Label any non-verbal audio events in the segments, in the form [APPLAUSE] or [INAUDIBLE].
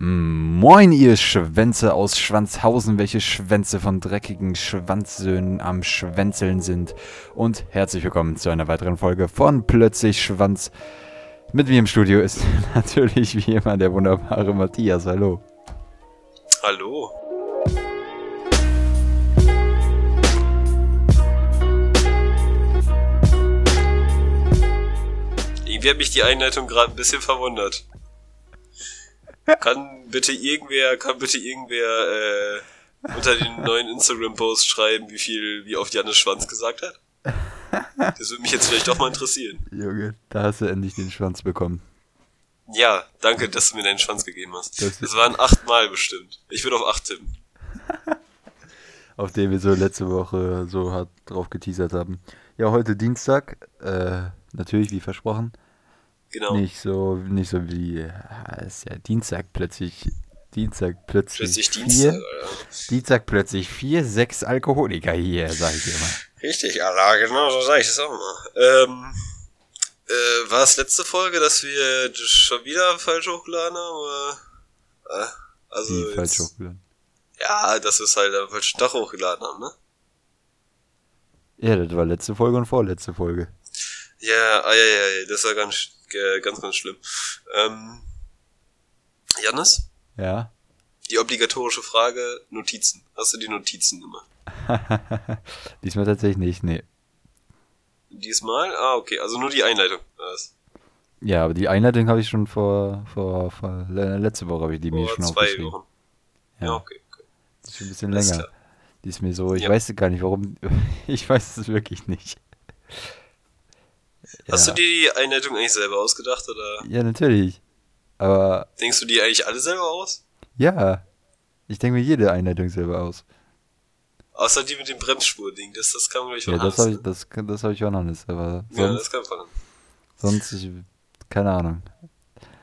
Moin, ihr Schwänze aus Schwanzhausen, welche Schwänze von dreckigen Schwanzsöhnen am Schwänzeln sind. Und herzlich willkommen zu einer weiteren Folge von Plötzlich Schwanz. Mit mir im Studio ist [LAUGHS] natürlich wie immer der wunderbare Matthias. Hallo. Hallo. Irgendwie hat mich die Einleitung gerade ein bisschen verwundert. Kann bitte irgendwer, kann bitte irgendwer äh, unter den neuen Instagram-Post schreiben, wie viel, wie oft Jannis Schwanz gesagt hat? Das würde mich jetzt vielleicht doch mal interessieren. Junge, da hast du endlich den Schwanz bekommen. Ja, danke, dass du mir deinen Schwanz gegeben hast. Das- Das, waren achtmal bestimmt. Ich würde auf acht tippen. [LAUGHS] Auf den wir so letzte Woche so hart drauf geteasert haben. Ja, heute Dienstag. Äh, natürlich, wie versprochen. Genau. Nicht so, nicht so wie, ja, ist ja Dienstag plötzlich, Dienstag plötzlich, Plötzlich vier, Dienstag. Alter. Dienstag plötzlich vier, sechs Alkoholiker hier, sag ich immer. Richtig, Allah, genau so sage ich das auch mal. Ähm, äh, war es letzte Folge, dass wir schon wieder falsch hochgeladen haben? Oder? Äh, also jetzt- falsch hochgeladen. Ja, dass wir es halt am falschen Tag hochgeladen haben, ne? Ja, das war letzte Folge und vorletzte Folge. Ja, ah, ja, ja, ja, das war ganz, äh, ganz, ganz schlimm. Ähm, Jannis, Ja. die obligatorische Frage, Notizen. Hast du die Notizen gemacht? [LAUGHS] Diesmal tatsächlich nicht, nee. Diesmal? Ah, okay, also nur die Einleitung. Das Ja, aber die Einleitung habe ich schon vor, vor, vor le- letzte Woche habe ich die mir vor schon zwei aufgeschrieben. Wochen. Ja, Ja, okay, okay. das ist schon ein bisschen Alles länger. Die ist mir so, ich Ja. weiß gar nicht, warum, [LAUGHS] ich weiß es wirklich nicht. Hast ja. du dir die Einleitung eigentlich selber ausgedacht oder Ja, natürlich. Aber denkst du die eigentlich alle selber aus? ja, ich denke mir jede Einleitung selber aus. Außer die mit dem Bremsspur-Ding, das, das kam gleich von Ja, das Hannes, habe ich, ne? das, das habe ich auch noch nicht, aber Ja, sonst, das kam von Hannes. sonst ich, keine Ahnung.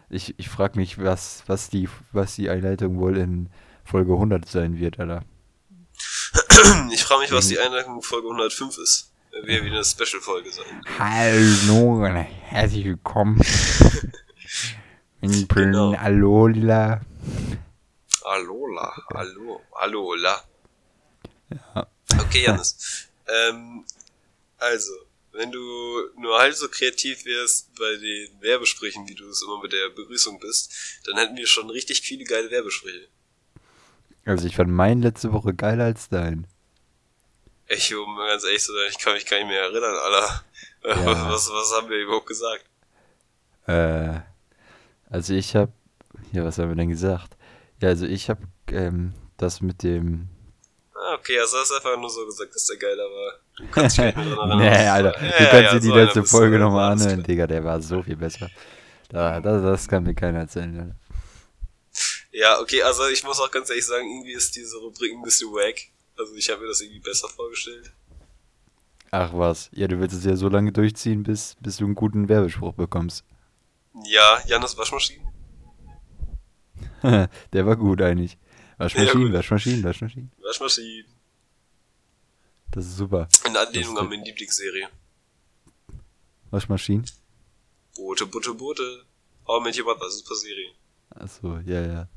Ich, ich frage mich, was, was die, was die Einleitung wohl in Folge 100 sein wird, Alter. [CLEARS THROAT] Ich frage mich, was die Einleitung Folge 105 ist. Wird wieder eine Special-Folge sein. Hallo, herzlich willkommen. [LAUGHS] In Genau. Alola. Alola, hallo, hallola. Okay, Janis. ähm, also, wenn du nur halb so kreativ wärst bei den Werbesprüchen, wie du es immer mit der Begrüßung bist, dann hätten wir schon richtig viele geile Werbesprüche. Also ich fand meinen letzte Woche geiler als dein. Ich, um ganz ehrlich zu sein, ich kann mich gar nicht mehr erinnern, Alter. Ja. [LAUGHS] Was, was, haben wir überhaupt gesagt? Äh, also ich habe, ja, was haben wir denn gesagt? Ja, also ich habe ähm, das mit dem, Ah, okay, also hast du einfach nur so gesagt, dass der geiler war. Du kannst dich [LAUGHS] nicht mehr dran erinnern. nee, Alter, war. du Ja, kannst ja, dir die so letzte Folge ja, nochmal anhören. Digga, der war so viel besser. Da, das, das kann mir keiner erzählen, Alter. Ja, okay, also ich muss auch ganz ehrlich sagen, irgendwie ist diese Rubrik ein bisschen wack. Also ich habe mir das irgendwie besser vorgestellt. Ach was, ja, du willst es ja so lange durchziehen, bis, bis du einen guten Werbespruch bekommst. Ja, Janis Waschmaschinen. [LAUGHS] der war gut eigentlich. Waschmaschinen, gut. Waschmaschinen, Waschmaschinen. Waschmaschinen. Das ist super. In Anlehnung an meine Lieblingsserie. Waschmaschinen? Boote, Boote, Boote. How I Met Your Mother, super Serie. Achso, ja, ja.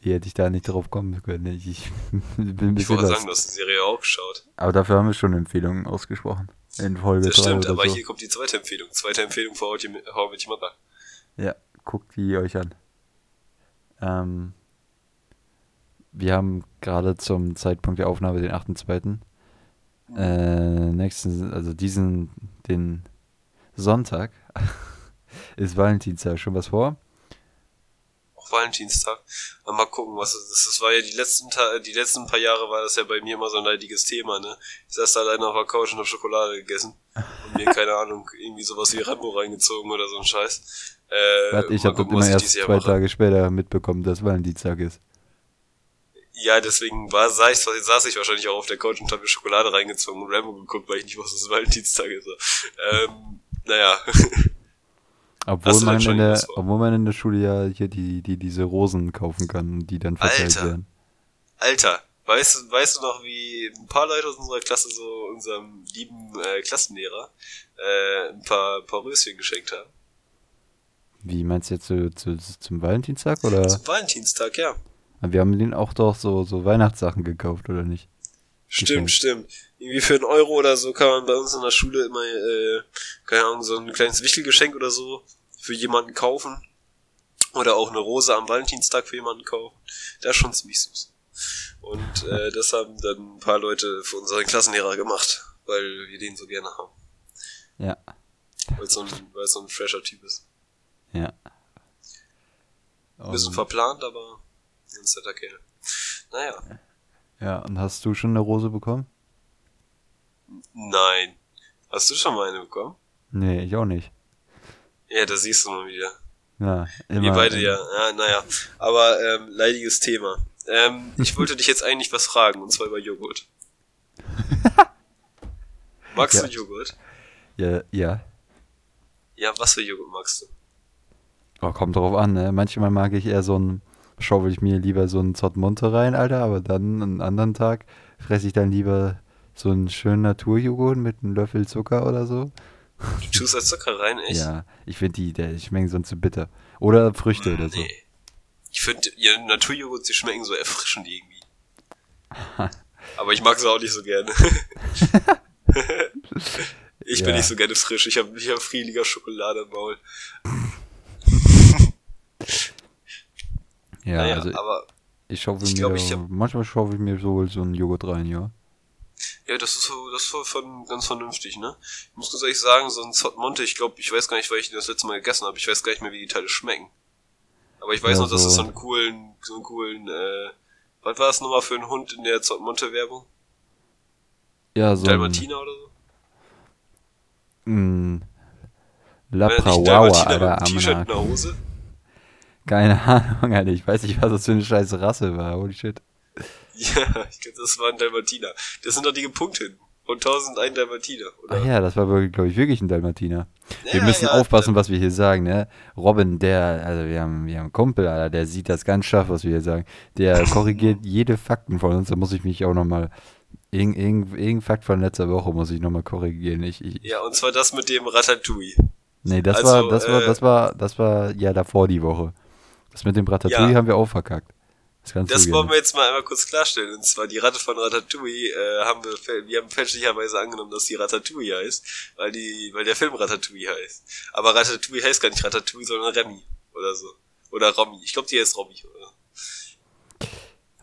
Wie hätte ich da nicht drauf kommen können? Ich, ich [LAUGHS] bin ein Ich bisschen wollte lost. sagen, du hast die Serie auch geschaut. Aber dafür haben wir schon Empfehlungen ausgesprochen. In Folge Das 3 stimmt, aber so. hier kommt die zweite Empfehlung. Zweite Empfehlung für How I How I Met Your Mother. Ja, guckt die euch an. Ähm, wir haben gerade zum Zeitpunkt der Aufnahme den 8.2. Äh, nächsten, also diesen, den Sonntag [LAUGHS] ist Valentinstag. Schon was vor? Valentinstag. Mal gucken, was es ist. Das war ja die letzten Ta die letzten paar Jahre war das ja bei mir immer so ein leidiges Thema, ne? Ich saß da alleine auf der Couch und hab Schokolade gegessen. Und mir, keine Ahnung, irgendwie sowas wie Rambo reingezogen oder so ein Scheiß. Äh, Warte, ich habe das immer erst zwei mache. Tage später mitbekommen, dass Valentinstag ist. Ja, deswegen war, saß, ich, saß ich wahrscheinlich auch auf der Couch und habe mir Schokolade reingezogen und Rambo geguckt, weil ich nicht wusste, dass es Valentinstag ist. Ähm, naja. [LAUGHS] Obwohl man, schon in der, obwohl man in der Schule ja hier die, die diese Rosen kaufen kann, die dann verteilt Alter. werden. Alter, weißt, du- weißt du noch, wie ein paar Leute aus unserer Klasse so unserem lieben äh, Klassenlehrer äh, ein paar, paar Röschen geschenkt haben? Wie meinst du jetzt zu, zu, zum Valentinstag oder? Zum Valentinstag, ja. Wir haben den auch doch so, so Weihnachtssachen gekauft, oder nicht? Stimmt, stimmt. Irgendwie für einen Euro oder so kann man bei uns in der Schule immer, äh, keine Ahnung, so ein kleines Wichtelgeschenk oder so für jemanden kaufen. Oder auch eine Rose am Valentinstag für jemanden kaufen. Das ist schon ziemlich süß. Und äh, das haben dann ein paar Leute für unseren Klassenlehrer gemacht, weil wir den so gerne haben. Ja. Weil es so ein, weil es so ein fresher Typ ist. Ja. Ein bisschen Und- verplant, aber ganz netter Kerl. Naja, ja, und hast du schon eine Rose bekommen? nein. Hast du schon mal eine bekommen? Nee, ich auch nicht. Ja, da siehst du mal wieder. Ja, immer. Wir beide ja. ja naja. Aber ähm, leidiges Thema. Ähm, ich wollte dich jetzt eigentlich was fragen, und zwar über Joghurt. [LAUGHS] Magst Ja. du Joghurt? Ja, ja. Ja, was für Joghurt magst du? Oh, kommt drauf an, ne? Manchmal mag ich eher so ein, schaufel ich mir lieber so einen Zottmonte rein, Alter, aber dann einen anderen Tag fresse ich dann lieber so einen schönen Naturjoghurt mit einem Löffel Zucker oder so. Du tust da Zucker rein, echt? Ja, ich finde die, der schmecken sonst zu bitter. Oder Früchte oder so. Nee. Ich finde, ja, Naturjoghurt, die schmecken so erfrischend irgendwie. [LAUGHS] Aber ich mag sie auch nicht so gerne. [LAUGHS] ich bin Ja. nicht so gerne frisch. Ich habe ich hab friedlicher Schokolade im Maul. Ja, naja, also aber ich schaufel ich mir, glaub, ich hab- manchmal schaufel ich mir so, so einen Joghurt rein, ja. Ja, das ist so, das ist voll von, ganz vernünftig, ne? Ich muss ganz ehrlich sagen, so ein Zott Monte, ich glaube, ich weiß gar nicht, weil ich das letzte Mal gegessen habe, ich weiß gar nicht mehr, wie die Teile schmecken. Aber ich weiß Ja, noch, dass es so einen coolen, so einen coolen, äh, was war das nochmal für ein Hund in der Zott Monte Werbung? Ja, so ein Dalmatiner oder so? mm, das ein Laprawawa, Dalmatiner Alter, einem T-Shirt und einer Hose? Keine [LAUGHS] Ahnung, Alter, ich weiß nicht, was das für eine scheiß Rasse war, holy shit. [LAUGHS] Ja, ich glaube, das war ein Dalmatiner. Das sind doch die gepunkteten. Und 1001 Dalmatiner, oder? Ach ja, das war, glaube ich, wirklich ein Dalmatiner. Wir Ja, müssen ja, aufpassen, was wir hier sagen, ne? Robin, der, also wir haben, wir haben einen Kumpel, Alter, der sieht das ganz scharf, was wir hier sagen. Der [LAUGHS] korrigiert jede Fakten von uns, da muss ich mich auch nochmal, irgendein irgend, irgendein Fakt von letzter Woche muss ich nochmal korrigieren. Ich, ich, Ja, und zwar das mit dem Ratatouille. nee, das also, war, das war, äh, das war, das war ja davor die Woche. Das mit dem Ratatouille Ja. haben wir auch verkackt. Das Das wollen wir jetzt mal einmal kurz klarstellen. Und zwar die Ratte von Ratatouille äh, haben wir, wir haben fälschlicherweise angenommen, dass die Ratatouille heißt, weil die, weil der Film Ratatouille heißt. Aber Ratatouille heißt gar nicht Ratatouille, sondern Remy oder so. Oder Romy. Ich glaube, die heißt Romy. Oder?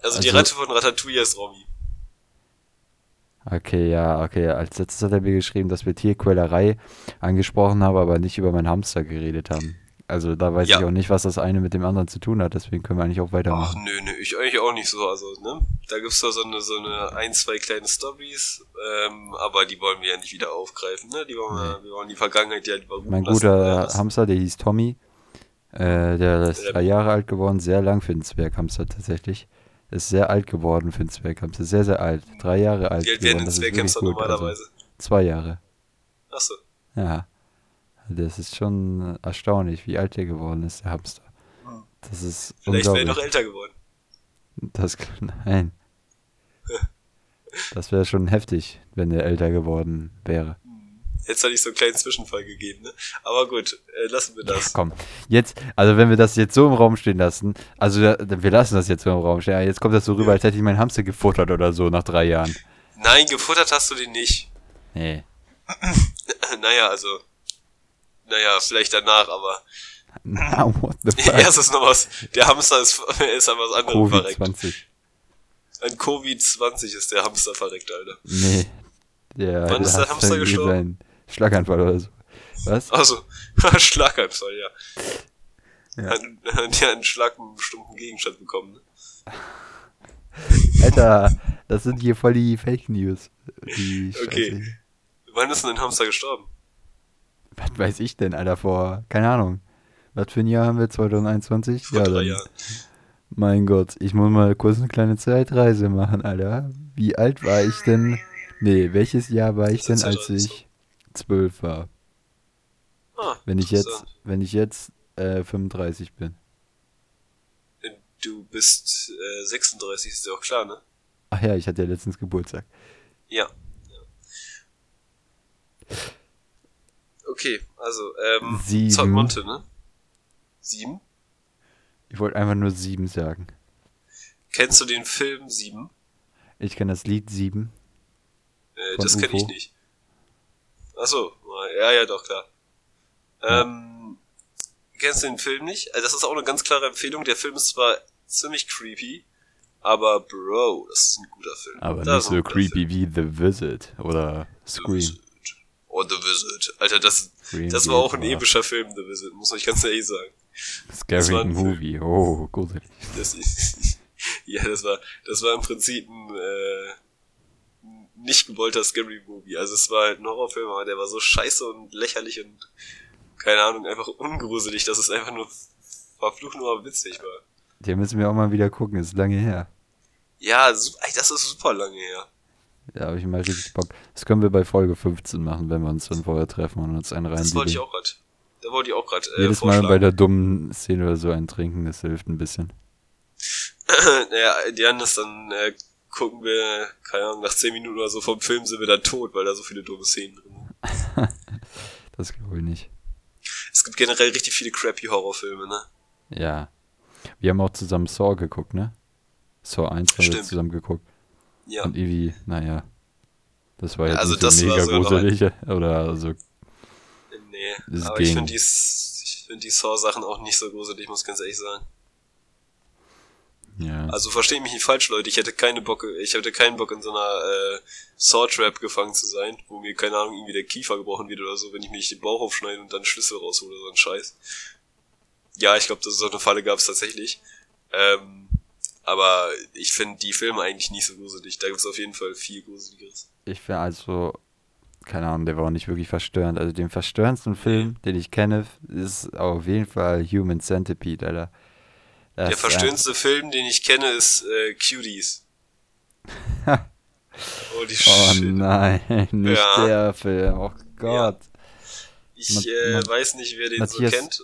Also, die Also- Ratte von Ratatouille heißt Romy. Okay, ja, okay. Als letztes hat er mir geschrieben, dass wir Tierquälerei angesprochen haben, aber nicht über meinen Hamster geredet haben. Also da weiß Ja. ich auch nicht, was das eine mit dem anderen zu tun hat, deswegen können wir eigentlich auch Ach, weitermachen. nö, nö, ich eigentlich auch nicht so. Also, ne? Da gibt's da so eine, so eine ein, zwei kleine Stories, ähm, aber die wollen wir ja nicht wieder aufgreifen, ne? Die wollen wir, wir wollen die Vergangenheit ja lieber ruhen mein lassen. guter Hamster, der hieß Tommy, äh, der ist Ja. drei Jahre alt geworden, sehr lang für einen Zwerghamster tatsächlich. Ist sehr alt geworden für einen Zwerghamster, sehr, sehr alt. Drei Jahre alt Wie alt werden ist Zwerghamster gut. Also, normalerweise? zwei Jahre, Achso. ja. Das ist schon erstaunlich, wie alt der geworden ist, der Hamster. Das ist Vielleicht wäre er noch älter geworden. Das, [LAUGHS] nein. Das wäre schon heftig, wenn er älter geworden wäre. Hätte es da nicht so einen kleinen Zwischenfall gegeben, ne? Aber gut, äh, lassen wir das. Komm, jetzt, also wenn wir das jetzt so im Raum stehen lassen, also da, wir lassen das jetzt so im Raum stehen, ja, jetzt kommt das so rüber, als hätte ich meinen Hamster gefuttert oder so nach drei Jahren. Nein, gefuttert hast du den nicht. Nee. [CLEARS THROAT] naja, also. Naja, vielleicht danach, aber. Na, what the [LAUGHS] fuck? Erstes noch was. Der Hamster ist, [LAUGHS] ist an was anderem verreckt. Covid-20. An Covid-20 ist der Hamster verreckt, Alter. Nee. Der, Wann ist der Hamster gestorben? Schlaganfall oder so. Was? Also, [LAUGHS] Schlaganfall, ja. Ja. Hat, hat ja einen Schlag mit einem bestimmten Gegenstand bekommen, ne? Alter, das sind hier voll die Fake News. Die Okay. Wann ist denn ein Hamster gestorben? Was weiß ich denn, Alter, vor, keine Ahnung. Was für ein Jahr haben wir? 2021? Vor drei dann- Jahren. Mein Gott, ich muss mal kurz eine kleine Zeitreise machen, Alter. Wie alt war ich denn? Nee, welches Jahr war ich denn, als ich zwölf war? Ah, Wenn ich jetzt, wenn ich jetzt äh, 35 bin. Du bist äh, 36, ist ja auch klar, ne? Ach ja, ich hatte ja letztens Geburtstag. Ja. ja. Okay, also, ähm, Sieben. Zollmonte, ne? Sieben? Ich wollte einfach nur sieben sagen. Kennst du den Film Sieben? Ich kenne das Lied sieben. Äh, das kenne ich nicht. Achso, ja, ja, doch, klar. Ähm, kennst du den Film nicht? Also das ist auch eine ganz klare Empfehlung. Der Film ist zwar ziemlich creepy, aber Bro, das ist ein guter Film. Aber Das nicht so creepy wie The Visit oder Scream. Oh, The Visit. Alter, das, das war auch ein epischer Film, The Visit, muss ich ganz ehrlich sagen. Scary ein Movie. Oh, gruselig. Das ist, [LAUGHS] ja, das war, das war im Prinzip ein, äh, nicht gewollter Scary Movie. Also es war halt ein Horrorfilm, aber der war so scheiße und lächerlich und keine Ahnung, einfach ungruselig, dass es einfach nur verflucht nur witzig war. Den müssen wir auch mal wieder gucken. Ist lange her. Ja, das ist super lange her. Da habe ich mal richtig Bock. Das können wir bei Folge 15 machen, wenn wir uns dann vorher treffen und uns einen rein. Das wollte ich auch gerade. Da wollte ich auch gerade äh, Jedes Mal bei der dummen Szene oder so ein Trinken, das hilft ein bisschen. [CLEARS THROAT] naja, die anderen dann äh, gucken wir, keine Ahnung, nach 10 Minuten oder so vom Film sind wir dann tot, weil da so viele dumme Szenen drin sind. [LAUGHS] Das glaube ich nicht. Es gibt generell richtig viele crappy Horrorfilme, ne? Ja. Wir haben auch zusammen Saw geguckt, ne? Saw 1 haben wir zusammen geguckt. Ja. Und irgendwie, naja. Das war Ja, jetzt also das war mega noch gruselig. [LAUGHS] Oder also, Nee, aber ich ging. finde die, ich find die Saw-Sachen auch nicht so gruselig, muss ich ganz ehrlich sagen. ja. Also versteht mich nicht falsch, Leute, ich hätte keine Bock, ich hätte keinen Bock in so einer äh, Saw-Trap gefangen zu sein, wo mir, keine Ahnung, irgendwie der Kiefer gebrochen wird oder so, wenn ich mir nicht den Bauch aufschneide und dann Schlüssel raushole oder so ein Scheiß. Ja, ich glaube, so eine Falle gab es tatsächlich. Ähm, aber ich finde die Filme eigentlich nicht so gruselig. Da gibt es auf jeden Fall viel Gruseligeres. Ich finde also, keine Ahnung, der war auch nicht wirklich verstörend. Also den verstörendsten Film, den ich kenne, ist auf jeden Fall Human Centipede, Alter. Das Der verstörendste Film, den ich kenne, ist äh, Cuties. [LAUGHS] Holy ein- Oh shit. nein, [LAUGHS] nicht Ja. der Film. Oh Gott. Ich Ma- äh, weiß nicht, wer den Matthias- so kennt.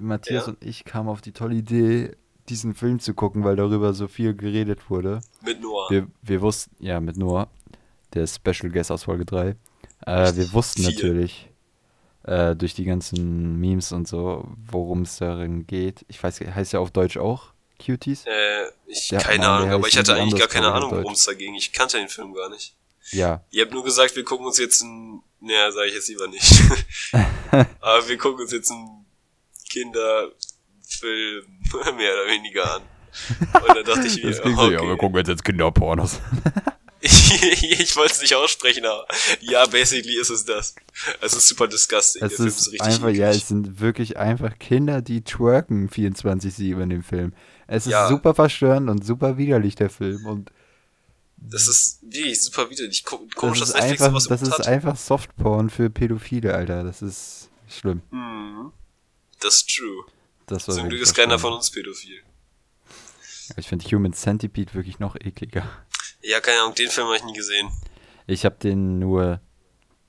Matthias Ja. und ich kamen auf die tolle Idee, diesen Film zu gucken, weil darüber so viel geredet wurde. Mit Noah. Wir, wir wussten, ja, mit Noah, der Special Guest aus Folge 3. Äh, wir wussten Vier. natürlich äh, durch die ganzen Memes und so, worum es darin geht. Ich weiß, heißt ja auf Deutsch auch Cuties? Äh, ich, Ja, keine Ahnung, aber ich hatte eigentlich gar keine Ahnung, worum es da ging. Ich kannte den Film gar nicht. Ja. Ihr habt nur gesagt, wir gucken uns jetzt einen, naja, sage ich jetzt lieber nicht. [LAUGHS] [LAUGHS] aber wir gucken uns jetzt einen Kinderfilm [LAUGHS] mehr oder weniger an. Und dann dachte ich [LAUGHS] mir, Das klingt so, ja, okay. wir gucken jetzt, jetzt Kinderpornos. [LAUGHS] ich wollte es nicht aussprechen, aber ja, basically ist es das. Es ist super disgusting. Es Der Film ist einfach, ja, es sind wirklich einfach Kinder, die twerken 24-7 in dem Film. Es ist Ja. super verstörend und super widerlich, der Film. Und Das ist wirklich super widerlich. Ko- das Komisch, ist dass Netflix einfach, sowas das ist hat. einfach Softporn für Pädophile, Alter. Das ist schlimm. Mhm. Das ist true. Das war Zum Glück ist keiner von uns pädophil. Ich finde Human Centipede wirklich noch ekliger. Ja, keine Ahnung, den Film habe ich nie gesehen. Ich habe den nur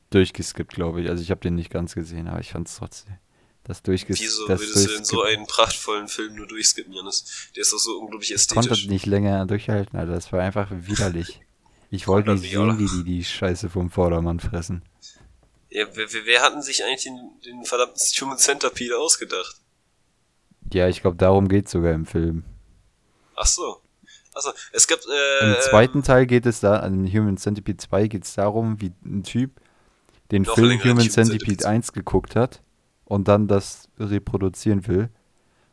durchgeskippt, glaube ich. Also ich habe den nicht ganz gesehen, aber ich fand es trotzdem. Das Wieso das würdest du denn so einen prachtvollen Film nur durchskippen, Janis? Der ist doch so unglaublich Ich konnte ästhetisch. nicht länger durchhalten, Alter. Das war einfach widerlich. Ich wollte nicht sehen, wie die die Scheiße vom Vordermann fressen. Ja, wer, wer, wer hatten sich eigentlich den, den verdammten Human Centipede ausgedacht? Ja, ich glaube, darum geht's sogar im Film. Ach so. Achso, es gibt, äh, Im zweiten Teil geht es da, in Human Centipede 2 geht es darum, wie ein Typ den Film Human Human Centipede Centipede 1 geguckt hat und dann das reproduzieren will.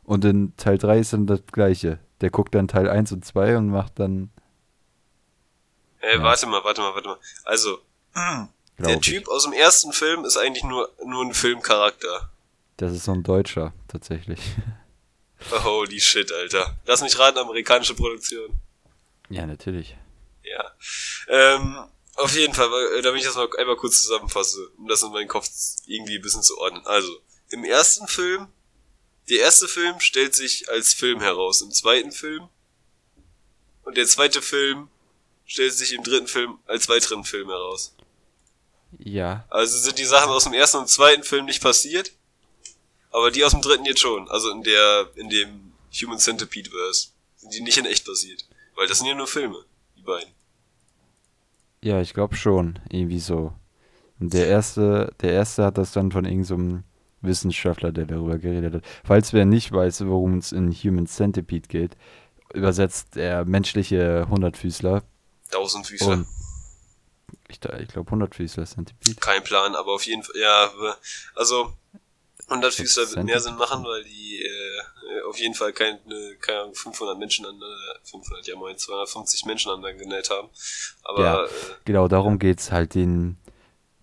Und in Teil 3 ist dann das gleiche. Der guckt dann Teil 1 und 2 und macht dann, äh, ja. warte mal, warte mal, warte mal. Also, der glaube ich. Typ aus dem ersten Film ist eigentlich nur, nur ein Filmcharakter. Das ist so ein Deutscher, tatsächlich. [LAUGHS] Holy shit, Alter. Lass mich raten, amerikanische Produktion. ja, natürlich. Ja. Ähm, auf jeden Fall, äh, damit ich das mal einmal kurz zusammenfasse, um das in meinen Kopf irgendwie ein bisschen zu ordnen. Also, im ersten Film, der erste Film stellt sich als Film heraus. Im zweiten Film und der zweite Film stellt sich im dritten Film als weiteren Film heraus. Ja, Also sind die Sachen aus dem ersten und zweiten Film nicht passiert, aber die aus dem dritten jetzt schon. Also in der, in dem Human Centipede Verse sind die nicht in echt passiert. Weil das sind ja nur Filme, die beiden. ja, ich glaube schon. Irgendwie so. Und der erste, der erste hat das dann von irgendeinem Wissenschaftler, der darüber geredet hat. Falls wer nicht weiß, worum es in Human Centipede geht, übersetzt der menschliche Hundertfüßler. Tausendfüßler. Und ich, ich glaube Hundertfüßler Centipede. Kein Plan, aber auf jeden Fall, ja, also 100 Füßler wird mehr Sinn machen, weil die äh, auf jeden Fall keine, keine Ahnung, 500 Menschen an, 500, ja moin, 250 Menschen an genäht haben. Aber, ja, äh, genau, darum geht's halt, den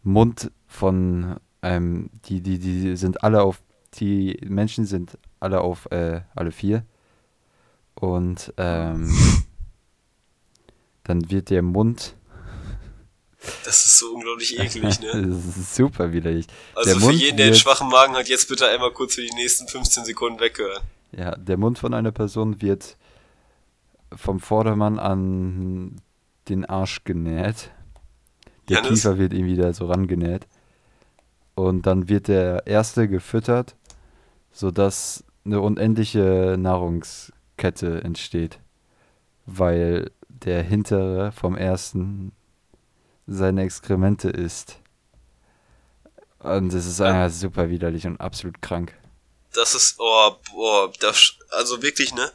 Mund von ähm, die, die, die sind alle auf, die Menschen sind alle auf, äh, alle vier. Und ähm, [LAUGHS] dann wird der Mund das ist so unglaublich eklig, ne? [LAUGHS] das ist super widerlich. Also der für Mund jeden, der einen schwachen Magen hat, jetzt bitte einmal kurz für die nächsten 15 Sekunden weghören. Ja, der Mund von einer Person wird vom Vordermann an den Arsch genäht. Der Janis? Kiefer wird ihm wieder so rangenäht. Und dann wird der erste gefüttert, sodass eine unendliche Nahrungskette entsteht. Weil der hintere vom ersten seine Exkremente isst. Und das ist einfach super widerlich und absolut krank. Das ist, oh, boah, das, also wirklich, ne?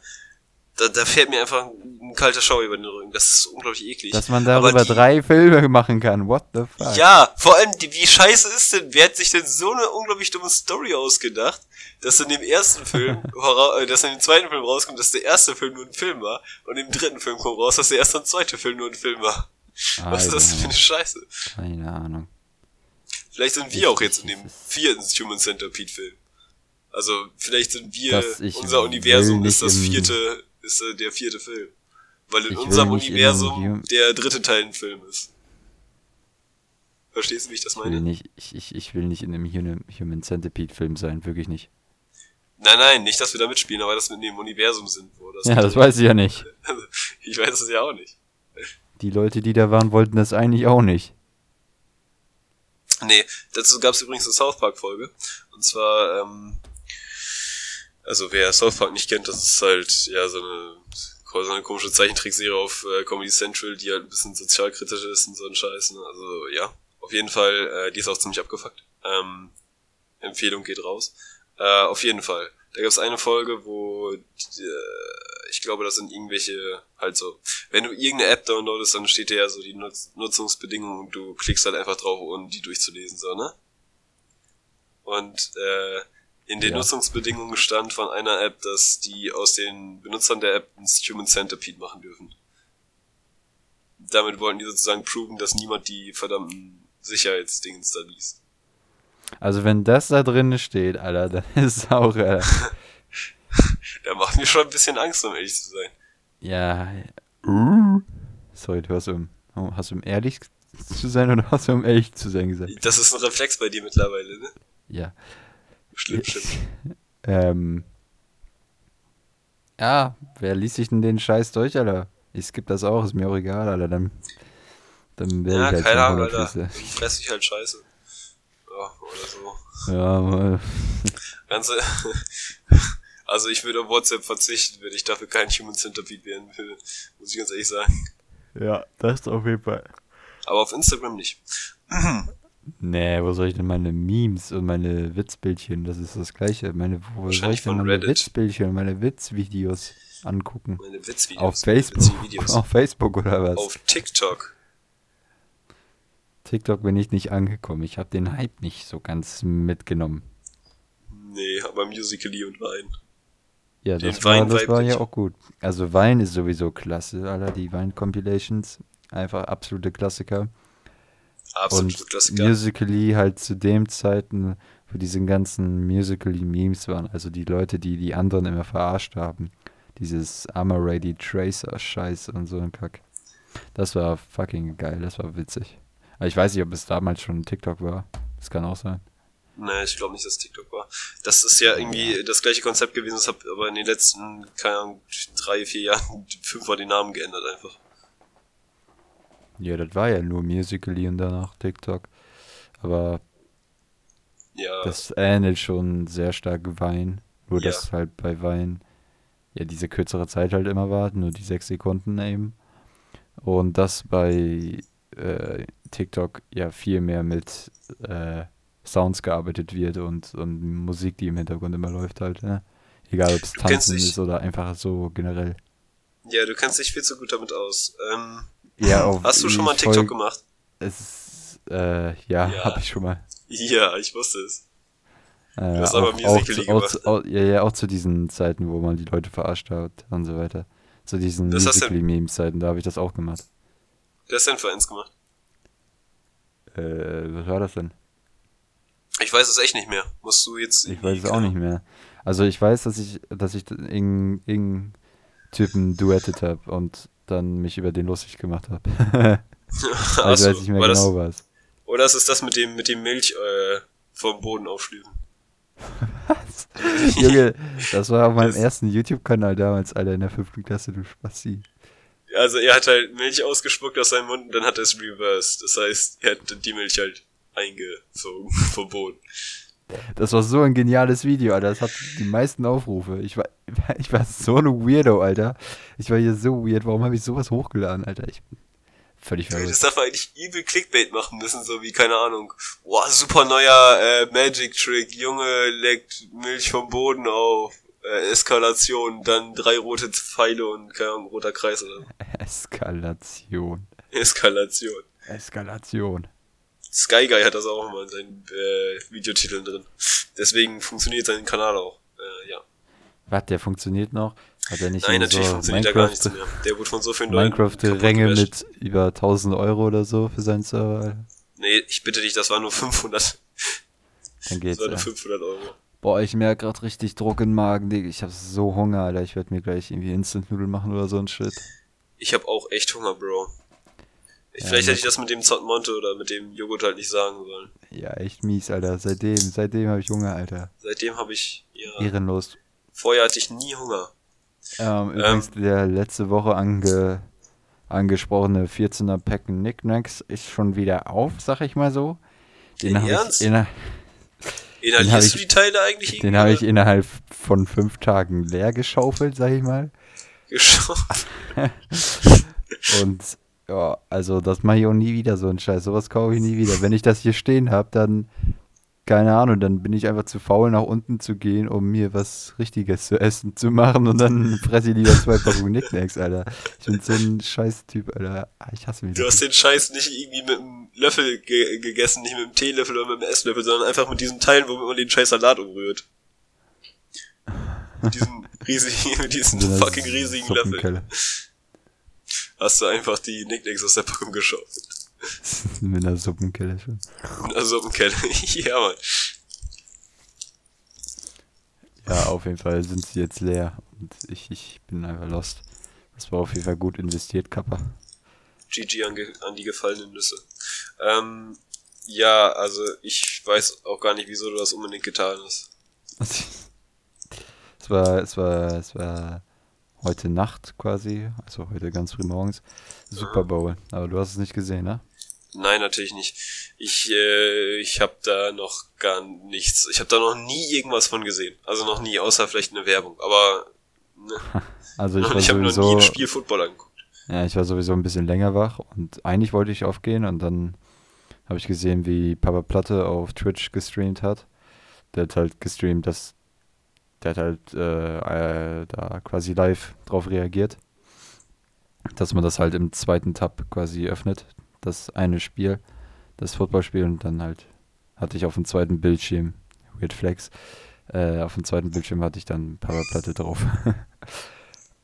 Da, da fährt mir einfach ein kalter Schauer über den Rücken. Das ist unglaublich eklig. Dass man darüber die, drei Filme machen kann. What the fuck? Ja, vor allem, die, wie scheiße ist denn, wer hat sich denn so eine unglaublich dumme Story ausgedacht, dass in dem ersten Film, [LAUGHS] äh, dass in dem zweiten Film rauskommt, dass der erste Film nur ein Film war und im dritten Film kommt raus, dass der erste und zweite Film nur ein Film war. Was ist das für eine Scheiße? Keine Ahnung. Vielleicht sind wir auch jetzt in dem vierten Human Centipede Film. Also vielleicht sind wir, unser Universum ist das vierte, ist äh, der vierte Film. Weil in unserem Universum in der dritte Teil ein Film ist. Verstehst du, wie ich das meine? Ich will nicht, ich, ich, ich will nicht in einem Human Centipede Film sein, wirklich nicht. Nein, nein, nicht, dass wir da mitspielen, aber dass wir in dem Universum sind. Wo das ja, das weiß ich ja nicht. [LAUGHS] ich weiß es ja auch nicht. Die Leute, die da waren, wollten das eigentlich auch nicht. Nee, dazu gab es übrigens eine South Park-Folge. Und zwar, ähm, also wer South Park nicht kennt, das ist halt ja so eine, so eine komische Zeichentrickserie auf äh, Comedy Central, die halt ein bisschen sozialkritisch ist und so ein Scheiß. Ne? Also ja, auf jeden Fall, äh, die ist auch ziemlich abgefuckt. Ähm, Empfehlung geht raus. Äh, auf jeden Fall. Da gab es eine Folge, wo äh, ich glaube, das sind irgendwelche, halt so, wenn du irgendeine App downloadest, dann steht dir ja so die Nutz Nutzungsbedingungen und du klickst halt einfach drauf, ohne die durchzulesen, so, ne? Und äh, in den ja. Nutzungsbedingungen stand von einer App, dass die aus den Benutzern der App ein Human Centipede machen dürfen. Damit wollten die sozusagen proven, dass niemand die verdammten Sicherheitsdingens da liest. Also wenn das da drin steht, Alter, dann [LAUGHS] ist es auch, Alter. Der macht mir schon ein bisschen Angst, um ehrlich zu sein. Ja. Sorry, du hast um, hast du um ehrlich zu sein oder hast du um ehrlich zu sein gesagt? Das ist ein Reflex bei dir mittlerweile, ne? Ja. Schlimm, schlimm. [LAUGHS] ähm. Ja, wer liest sich denn den Scheiß durch, Alter? Ich skipp das auch, ist mir auch egal, Alter. Dann, dann werde ja, ich halt keine Ahnung, Alter. Fress ich halt Scheiße. Ja, oder so. Ja, mal. Ganze. [LAUGHS] Also ich würde auf WhatsApp verzichten, wenn ich dafür kein Human Centipede werden will. Muss ich ganz ehrlich sagen. Ja, das auf jeden Fall. Aber auf Instagram nicht. nee, wo soll ich denn meine Memes und meine Witzbildchen, das ist das gleiche. Meine, wo soll ich denn meine Reddit. Witzbildchen und meine Witzvideos angucken? Meine Witzvideos. Auf Facebook. [LAUGHS] Auf Facebook oder was? Auf TikTok. TikTok bin ich nicht angekommen. Ich habe den Hype nicht so ganz mitgenommen. Nee, aber Musical.ly und Wein. Ja, das, war, das war ja auch gut. Also Wein ist sowieso klasse, Alter. Die Wein-Compilations. Einfach absolute Klassiker. Absolute und Klassiker. Musically halt zu dem Zeiten, wo diese ganzen Musically-Memes waren. Also die Leute, die die anderen immer verarscht haben. Dieses Armor Ready Tracer Scheiß und so ein Kack. Das war fucking geil, das war witzig. Aber ich weiß nicht, ob es damals schon TikTok war. Das kann auch sein. Nee, ich glaube nicht, dass es TikTok war. Das ist ja irgendwie das gleiche Konzept gewesen, das habe aber in den letzten, keine Ahnung, drei, vier Jahren [LAUGHS] fünfmal die Namen geändert einfach. Ja, das war ja nur Musically und danach TikTok. Aber ja. das ähnelt schon sehr stark Wein. Nur, ja. dass halt bei Wein ja diese kürzere Zeit halt immer war, nur die sechs Sekunden eben. Und das bei äh, TikTok ja viel mehr mit äh, Sounds gearbeitet wird und, und Musik, die im Hintergrund immer läuft halt, ne? Egal ob es Tanzen ist oder einfach so generell. Ja, du kennst dich viel zu gut damit aus. Ähm, ja, auf, hast du schon mal TikTok gemacht? Es ist, äh, ja, ja. habe ich schon mal. Ja, ich wusste es. Äh, du hast aber Musical.ly gemacht. Auch, ja, ja, auch zu diesen Zeiten, wo man die Leute verarscht hat und so weiter. Zu diesen Musical.ly-Memes-Zeiten, da habe ich das auch gemacht. Hast du denn für eins gemacht? Äh, was war das denn? Ich weiß es echt nicht mehr. Musst du jetzt. Ich weiß es auch nicht mehr. Also ich weiß, dass ich, dass ich irgendeinen Typen duettet habe und dann mich über den lustig gemacht habe. [LAUGHS] also weiß ich nicht mehr genau das, was. Oder ist es das mit dem, mit dem Milch äh, vom Boden aufschlügen? [LAUGHS] was? Junge, [LAUGHS] das war auf meinem ersten YouTube-Kanal damals, Alter, in der fünften Klasse, du Spassi. Also er hat halt Milch ausgespuckt aus seinem Mund und dann hat er es reversed. Das heißt, er hat die Milch halt eingezogen [LAUGHS] vom Boden. Das war so ein geniales Video, Alter. Das hat die meisten Aufrufe. Ich war, [LAUGHS] ich war so ein Weirdo, Alter. Ich war hier so weird. Warum habe ich sowas hochgeladen, Alter? Ich bin völlig verrückt. Das darf eigentlich übel Clickbait machen müssen, so wie, keine Ahnung. Boah, super neuer äh, Magic Trick. Junge leckt Milch vom Boden auf. Äh, Eskalation, dann drei rote Pfeile und keine Ahnung, roter Kreis oder [LAUGHS] Eskalation. Eskalation. Eskalation. Sky Guy hat das auch immer in seinen äh, Videotiteln drin. Deswegen funktioniert sein Kanal auch. Äh, ja. Was, der funktioniert noch? Hat er nicht Nein, natürlich so funktioniert er gar nichts mehr. Der wurde von so vielen Minecraft-Ränge mit über 1000 Euro oder so für seinen Server. Nee, ich bitte dich, das war nur 500. Dann geht's. Das war nur ja. 500 Euro. Boah, ich merke gerade richtig Druck im Magen, Digga. Ich hab so Hunger, Alter. Ich werde mir gleich irgendwie Instant-Nudeln machen oder so ein Shit. Ich hab auch echt Hunger, Bro. Ja, Vielleicht hätte ich das mit dem Monte oder mit dem Joghurt halt nicht sagen sollen. Ja, echt mies, Alter. Seitdem, seitdem habe ich Hunger, Alter. Seitdem habe ich, ja. Ehrenlos. Vorher hatte ich nie Hunger. Ähm, übrigens, ähm, der letzte Woche ange, angesprochene 14er Pack Knickknacks ist schon wieder auf, sag ich mal so. Den habe ich, Inhalierst du die Teile eigentlich Den habe ich innerhalb von fünf Tagen leer geschaufelt, sag ich mal. Geschaufelt. [LAUGHS] Und ja, also das mache ich auch nie wieder, so ein Scheiß. Sowas kaufe ich nie wieder. Wenn ich das hier stehen habe, dann, keine Ahnung, dann bin ich einfach zu faul, nach unten zu gehen, um mir was Richtiges zu essen zu machen und dann [LAUGHS] fresse ich lieber zwei Packungen Nicknacks, Alter. Ich bin so ein Scheiß-Typ, Alter. Ich hasse mich. Du hast den Scheiß nicht irgendwie mit einem Löffel ge gegessen, nicht mit einem Teelöffel oder mit einem Esslöffel, sondern einfach mit diesen Teilen, womit man den Scheiß Salat umrührt. Mit diesem [LAUGHS] riesigen, mit diesem fucking riesigen Löffel hast du einfach die Nicknacks aus der Packung geschaufelt. [LAUGHS] Mit einer Suppenkelle schon. Mit einer Suppenkelle, [LAUGHS] ja, Mann. Ja, auf jeden Fall sind sie jetzt leer und ich, ich bin einfach lost. Das war auf jeden Fall gut investiert, Kappa. GG an, an die gefallenen Nüsse. Ähm, ja, also ich weiß auch gar nicht, wieso du das unbedingt getan hast. [LAUGHS] es war, es war, es war heute Nacht quasi, also heute ganz früh morgens, Super Bowl. Aber du hast es nicht gesehen, ne? Nein, natürlich nicht. Ich, äh, ich habe da noch gar nichts. Ich habe da noch nie irgendwas von gesehen. Also noch nie, außer vielleicht eine Werbung. Aber ne. [LAUGHS] also ich, [LAUGHS] ich habe noch nie ein Spiel Football angeguckt. Ja, ich war sowieso ein bisschen länger wach und eigentlich wollte ich aufgehen und dann habe ich gesehen, wie Papa Platte auf Twitch gestreamt hat. Der hat halt gestreamt, dass der hat halt äh, äh, da quasi live drauf reagiert, dass man das halt im zweiten Tab quasi öffnet, das eine Spiel, das Footballspiel und dann halt hatte ich auf dem zweiten Bildschirm, Weird Flex, äh, auf dem zweiten Bildschirm hatte ich dann Powerplatte drauf. [LAUGHS]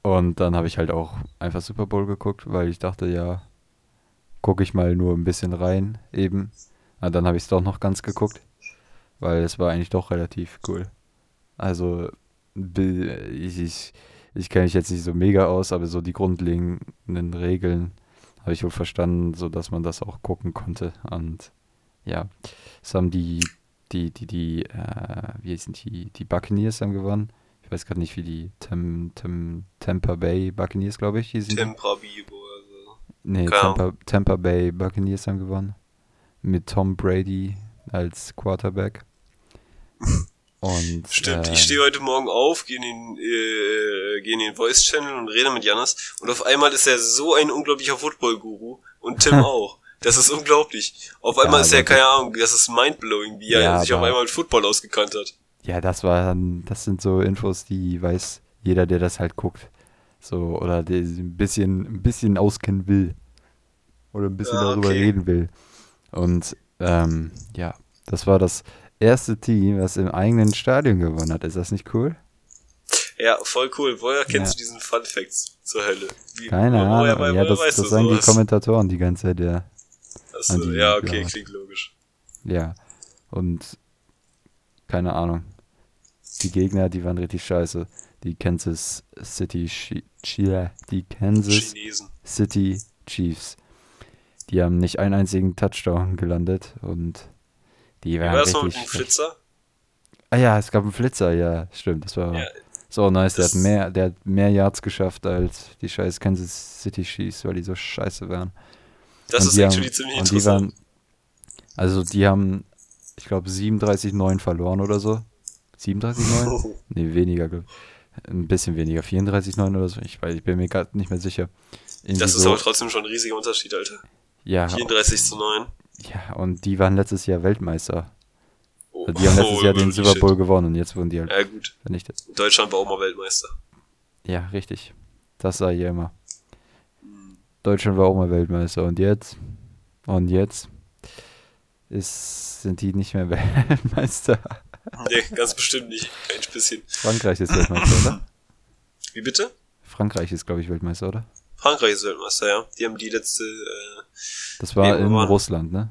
und dann habe ich halt auch einfach Super Bowl geguckt, weil ich dachte, ja, gucke ich mal nur ein bisschen rein eben. Aber dann habe ich es doch noch ganz geguckt, weil es war eigentlich doch relativ cool. Also, ich, ich, ich kenne mich jetzt nicht so mega aus, aber so die grundlegenden Regeln habe ich wohl verstanden, sodass man das auch gucken konnte. Und ja, es haben die, die, die, die, äh, wie sind die, die Buccaneers haben gewonnen. Ich weiß gerade nicht, wie die Tem, Tem, Tampa Bay Buccaneers, glaube ich, hießen. Tampa Bay, also. Nee, Tampa, Tampa Bay Buccaneers haben gewonnen. Mit Tom Brady als Quarterback. [LAUGHS] Und, Stimmt, äh, ich stehe heute Morgen auf, gehe in den, äh, geh in den Voice Channel und rede mit Janis und auf einmal ist er so ein unglaublicher Football-Guru und Tim [LAUGHS] auch. Das ist unglaublich. Auf einmal ist ja keine Ahnung, das ist mindblowing, wie er Ja, sich auf einmal mit Football ausgekannt hat. Ja, das war das sind so Infos, die weiß jeder, der das halt guckt. So, oder der ein bisschen, ein bisschen auskennen will. Oder ein bisschen Ja, darüber okay. reden will. Und ähm, ja, das war das erste Team, was im eigenen Stadion gewonnen hat. Ist das nicht cool? Ja, voll cool. Woher kennst Ja. du diesen Fun Facts zur Hölle? Wie, Keine Ahnung. woher- ja, woher das, das sagen die sowas? Kommentatoren die ganze Zeit, ja. Achso, die- ja, okay, klingt logisch. Ja. Und keine Ahnung. Die Gegner, die waren richtig scheiße. Die Kansas City Chi- Chi- die Kansas Chinesen. City Chiefs. Die haben nicht einen einzigen Touchdown gelandet und die waren war das noch richtig. dem Flitzer? ah ja, es gab einen Flitzer, ja, stimmt. Das war Ja, so nice. Der hat mehr, der hat mehr Yards geschafft als die scheiß Kansas City Chiefs, weil die so scheiße waren. das Und ist actually haben, ziemlich und die interessant. waren, also die haben, ich glaube 37-9 verloren oder so. 37-9? [LAUGHS] Nee, weniger, ich. Ein bisschen weniger, 34-9 oder so. Ich weiß, ich bin mir gerade nicht mehr sicher. Irgendwie das ist so, aber trotzdem schon ein riesiger Unterschied, Alter. ja, 34 zu 9. ja, und die waren letztes Jahr Weltmeister. Oh, die haben letztes oh, Jahr den Super shit. Bowl gewonnen und jetzt wurden die halt Ja, gut. vernichtet. Deutschland war auch mal Weltmeister. Ja, richtig. Das sah ich ja immer. Deutschland war auch mal Weltmeister und jetzt, und jetzt ist, sind die nicht mehr [LAUGHS] Weltmeister. [LAUGHS] Nee, ganz bestimmt nicht. Kein bisschen. Frankreich ist Weltmeister, oder? [LAUGHS] Wie bitte? Frankreich ist, glaube ich, Weltmeister, oder? Frankreich ist Weltmeister, ja. Die haben die letzte, äh, Das war in waren- Russland, ne?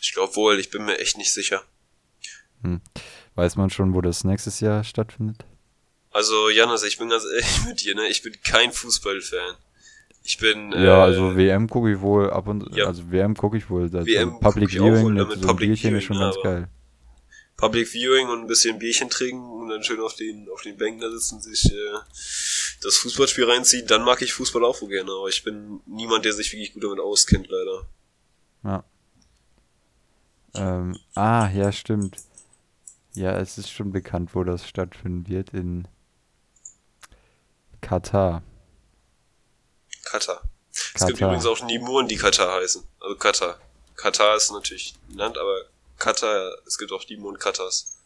ich glaube wohl, ich bin mir echt nicht sicher. Weiß man schon, wo das nächstes Jahr stattfindet? Also, Janis, ich bin ganz ehrlich mit dir, ne? Ich bin kein Fußballfan. Ich bin, ja, äh, also WM gucke ich wohl ab und ja. also WM gucke ich wohl. Das, WM also Public Viewing wohl, mit so Public Bierchen ist Viewing, schon ganz geil. Public Viewing und ein bisschen Bierchen trinken und dann schön auf den, auf den Bänken da sitzen, sich äh, das Fußballspiel reinziehen, dann mag ich Fußball auch wohl gerne, aber ich bin niemand, der sich wirklich gut damit auskennt, leider. Ja. Ähm, ah, ja, stimmt. Ja, es ist schon bekannt, wo das stattfinden wird. In Katar. Katar. Es gibt Katar. übrigens auch Nimuren, die Katar heißen. Also Katar. Katar ist natürlich ein Land, aber Katar, es gibt auch Nimuren Katars.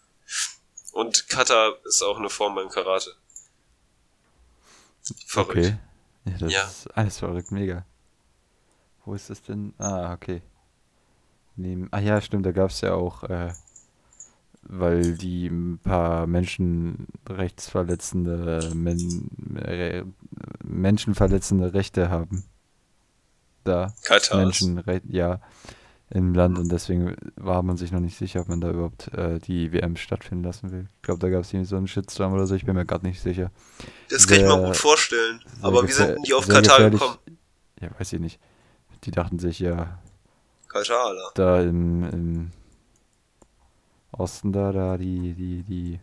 Und Katar ist auch eine Form beim Karate. Verrückt. Okay. Ja, das Ja. ist alles verrückt, mega. Wo ist das denn? Ah, okay. Neben, ah ja, stimmt, da gab es ja auch, äh, weil die ein paar menschenrechtsverletzende, men, äh, menschenverletzende Rechte haben. Da. Katar. Menschenrecht, ja, im Land und deswegen war man sich noch nicht sicher, ob man da überhaupt äh, die WM stattfinden lassen will. Ich glaube, da gab es irgendwie so einen Shitstorm oder so, ich bin mir gerade nicht sicher. Das kann ich mir sehr- gut vorstellen. Sehr Aber wie sind die auf sehr Katar gekommen? Ja, weiß ich nicht. Die dachten sich ja, Katar, da im, im Osten da, da, die, die, die.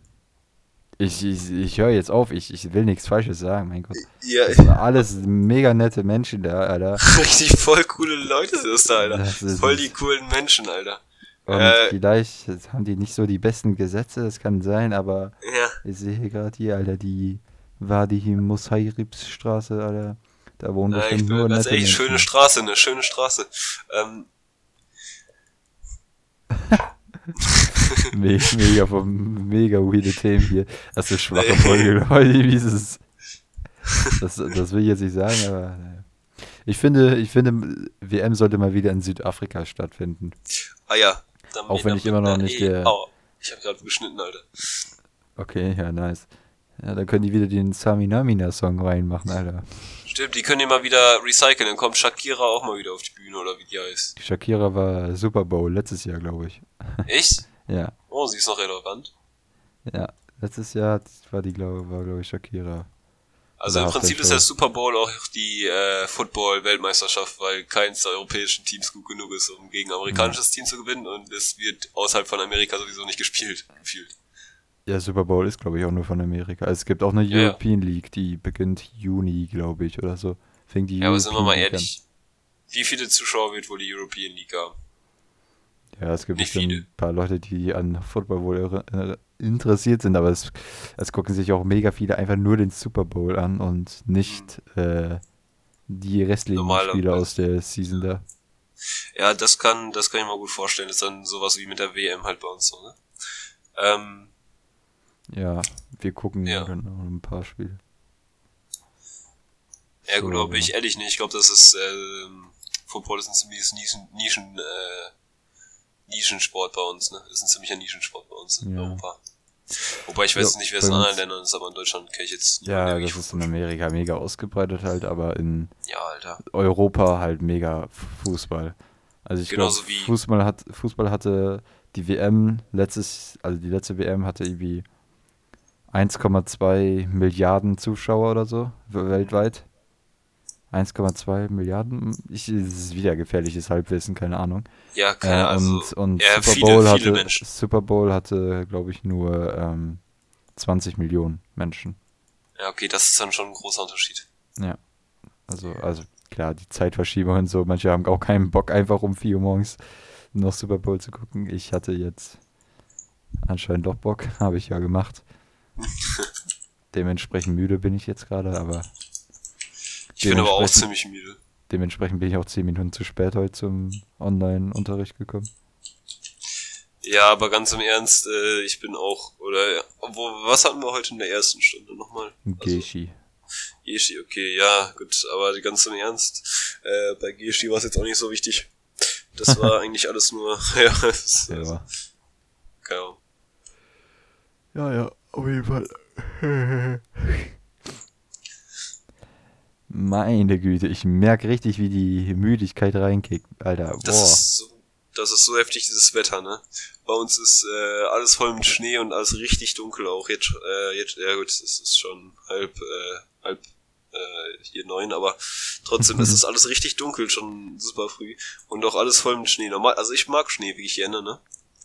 Ich, ich, ich höre jetzt auf, ich, ich will nichts Falsches sagen, mein Gott. Ja, Das sind alles mega nette Menschen da, Alter. [LAUGHS] richtig voll coole Leute sind das da, Alter. Das Voll die coolen Menschen, Alter. Äh. vielleicht haben die nicht so die besten Gesetze, das kann sein, aber Ja, ich sehe hier gerade hier, Alter, die Wadi Musairibs Straße, Alter. Da wohnen ja bestimmt bin nur nette ehrlich, Menschen. schöne Straße, ne, schöne Straße. Ähm, [LAUGHS] [LAUGHS] mega, vom, mega weirde Themen hier. Das ist schwache Nee. Folge, Leute. Wie ist es? Das, das will ich jetzt nicht sagen, aber naja. ich finde, ich finde, WM sollte mal wieder in Südafrika stattfinden. ah ja. Dann Auch wenn ich immer noch nicht der- Oh, ich hab gerade geschnitten, Alter. Okay, ja, nice. Ja, dann können die wieder den Saminamina-Song reinmachen, Alter. Stimmt, die können die mal wieder recyceln, dann kommt Shakira auch mal wieder auf die Bühne oder wie die heißt. Shakira war Super Bowl letztes Jahr, glaube ich. Echt? Ja, Oh, sie ist noch relevant. ja. Letztes Jahr war die, glaube war, glaube ich, Shakira. Also im Prinzip ist der Super Bowl auch die äh, Football-Weltmeisterschaft, weil keins der europäischen Teams gut genug ist, um gegen ein amerikanisches Team zu gewinnen und es wird außerhalb von Amerika sowieso nicht gespielt, gefühlt. Ja, Super Bowl ist, glaube ich, auch nur von Amerika. Also es gibt auch eine Ja, ja. European League, die beginnt Juni, glaube ich, oder so. Fängt die Ja, aber sind wir mal ehrlich, wie viele Zuschauer wird wohl die European League haben? Ja, es gibt bestimmt ein paar Leute, die an Football wohl äh, interessiert sind, aber es, es gucken sich auch mega viele einfach nur den Super Bowl an und nicht äh, die restlichen Normalerweise. Spiele aus der Season da. Ja, das kann, das kann ich mir gut vorstellen. Das ist dann sowas wie mit der WM halt bei uns so, ne? Ähm, Ja, wir gucken Ja. noch ein paar Spiele. ja gut, So, aber bin ich ehrlich nicht. Ich glaube, das ist, ähm, Football ist ein ziemliches Nischen, Nischen, äh, Nischensport bei uns, ne? Ist ein ziemlicher Nischensport bei uns in Ja. Europa. Wobei ich weiß Ja, nicht, wer es in anderen Ländern ist, aber in Deutschland kenne ich jetzt Ja, das ist in Amerika mega ausgebreitet halt, aber in Ja. Europa halt mega Fußball. Also ich glaube, Fußball hat Fußball hatte die WM letztes, also die letzte WM hatte irgendwie 1,2 Milliarden Zuschauer oder so weltweit. 1,2 Milliarden? Ich, das ist wieder gefährliches Halbwissen, keine Ahnung. Ja, Äh, keine Ahnung. und und ja, Super viele, Bowl viele hatte Menschen. Super Bowl hatte, glaube ich, nur ähm, 20 Millionen Menschen. Ja, okay, das ist dann schon ein großer Unterschied. Ja. Also, also klar, die Zeitverschiebung und so, manche haben auch keinen Bock, einfach um 4 Uhr morgens noch Super Bowl zu gucken. Ich hatte jetzt anscheinend doch Bock, [LAUGHS] habe ich ja gemacht. [LAUGHS] Dementsprechend müde bin ich jetzt gerade, aber Ich bin aber auch Dementsprechend- ziemlich müde. dementsprechend bin ich auch 10 Minuten zu spät heute zum Online-Unterricht gekommen. Ja, aber ganz im Ernst, äh, ich bin auch, oder, wo, was hatten wir heute in der ersten Stunde nochmal? Also, Geschi. Geschi, okay, ja, gut, aber ganz im Ernst, äh, bei Geschi war es jetzt auch nicht so wichtig. Das war [LAUGHS] eigentlich alles nur, [LAUGHS] ja, das ist, Ja. keine Ahnung. ja, ja, auf jeden Fall. [LAUGHS] Meine Güte, ich merke richtig, wie die Müdigkeit reinkickt, Alter. Das Boah. ist so, das ist so heftig, dieses Wetter, ne? Bei uns ist äh, alles voll mit Schnee und alles richtig dunkel auch. Jetzt, äh, jetzt, ja gut, es ist schon halb, äh, halb äh, hier neun, aber trotzdem ist [LAUGHS] es alles richtig dunkel, schon super früh. Und auch alles voll mit Schnee. Normal, also ich mag Schnee wirklich gerne, ne?